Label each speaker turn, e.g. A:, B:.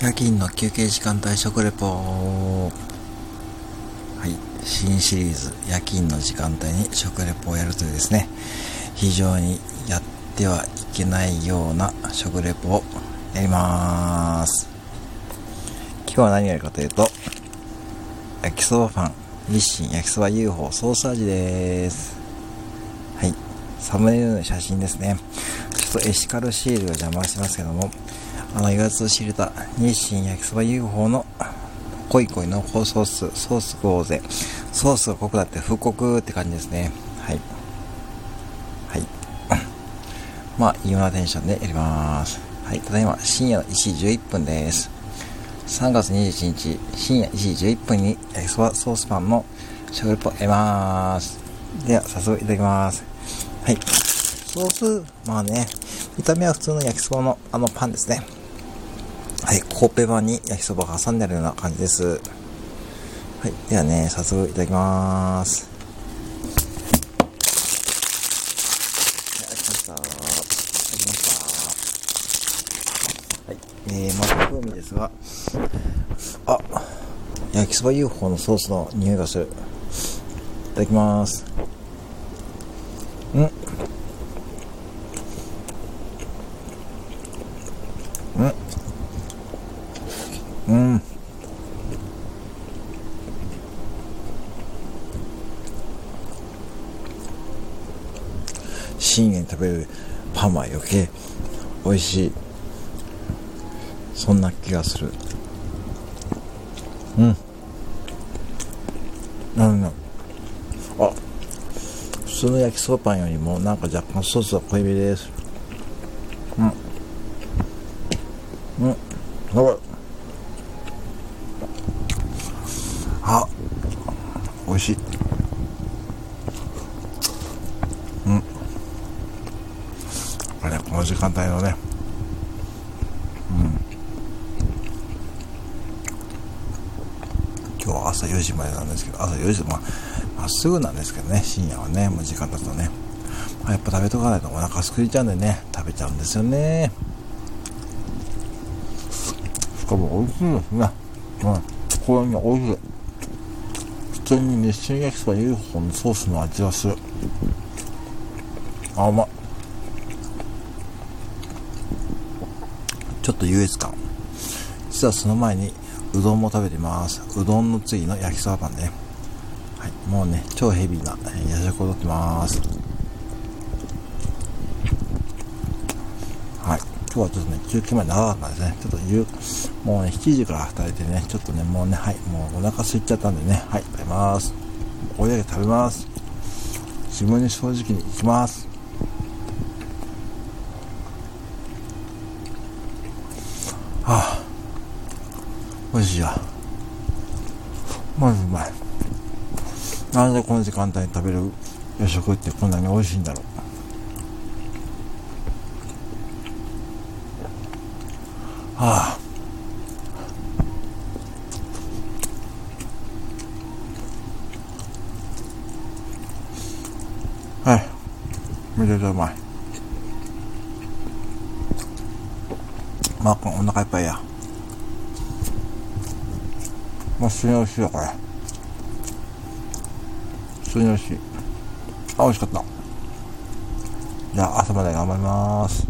A: 夜勤の休憩時間帯食レポ。はい。新シリーズ夜勤の時間帯に食レポをやるというですね。非常にやってはいけないような食レポをやります。今日は何やるかというと焼きそばパン。日清焼きそば UFO ソース味です。はい。サムネイルの写真ですね。ちょっとエシカルシールが邪魔してますけどもあの、言わず知れた日清焼きそば UFO の濃い濃い濃厚ソース、ソース食おうぜ。ソースが濃くなって復刻って感じですね。はい。はい。まあ、いいようなテンションでやります。はい。ただいま、深夜の1時11分です。3月21日、深夜1時11分に焼きそばソースパンの食レポやります。では、早速いただきます。はい。ソース、まあね、見た目は普通の焼きそばのあのパンですね。はい、コーペ版に焼きそばが挟んであるような感じです。はい、ではね、早速いただきます。はい、ました。はいました。はい、えー、まず風味ですが、あ、焼きそば UFO のソースの匂いがする。いただきます。んうん。うん。深夜に食べるパンは余計美味しい。そんな気がする。うん。なんだあ普通の焼きそばパンよりもなんか若干ソースが濃いめです。うん。やばい。あ美味しい。うん。これこの時間帯のね。うん。今日は朝4時までなんですけど朝4時まあまっすぐなんですけどね深夜はねもう時間経つとね、あ、やっぱ食べとかないとお腹すくいちゃうんでね食べちゃうんですよね。かも美味しいですねうんこれね美味しい。普通に日清焼きそば UFO のソースの味がする。あまちょっと優越感。実はその前にうどんも食べてます。うどんの次の焼きそばパンね。はい。もうね超ヘビーな夜食をとってますはい今日はちょっとね休憩前長かったですねちょっともうね、7時から働いてね、ちょっとね、もうね、はい、もうお腹空いちゃったんでね、はい、食べます。おやげ食べます。自分に正直に行きます。はあ、美味しいや。まずうまい。なんでこの時間帯に食べる夜食ってこんなに美味しいんだろう。はあ。はい。めちゃくちゃうまい。まあ、お腹いっぱいや。まあ、普通に美味しいよ、これ。普通に美味しい。あ、美味しかった。じゃあ、朝まで頑張ります。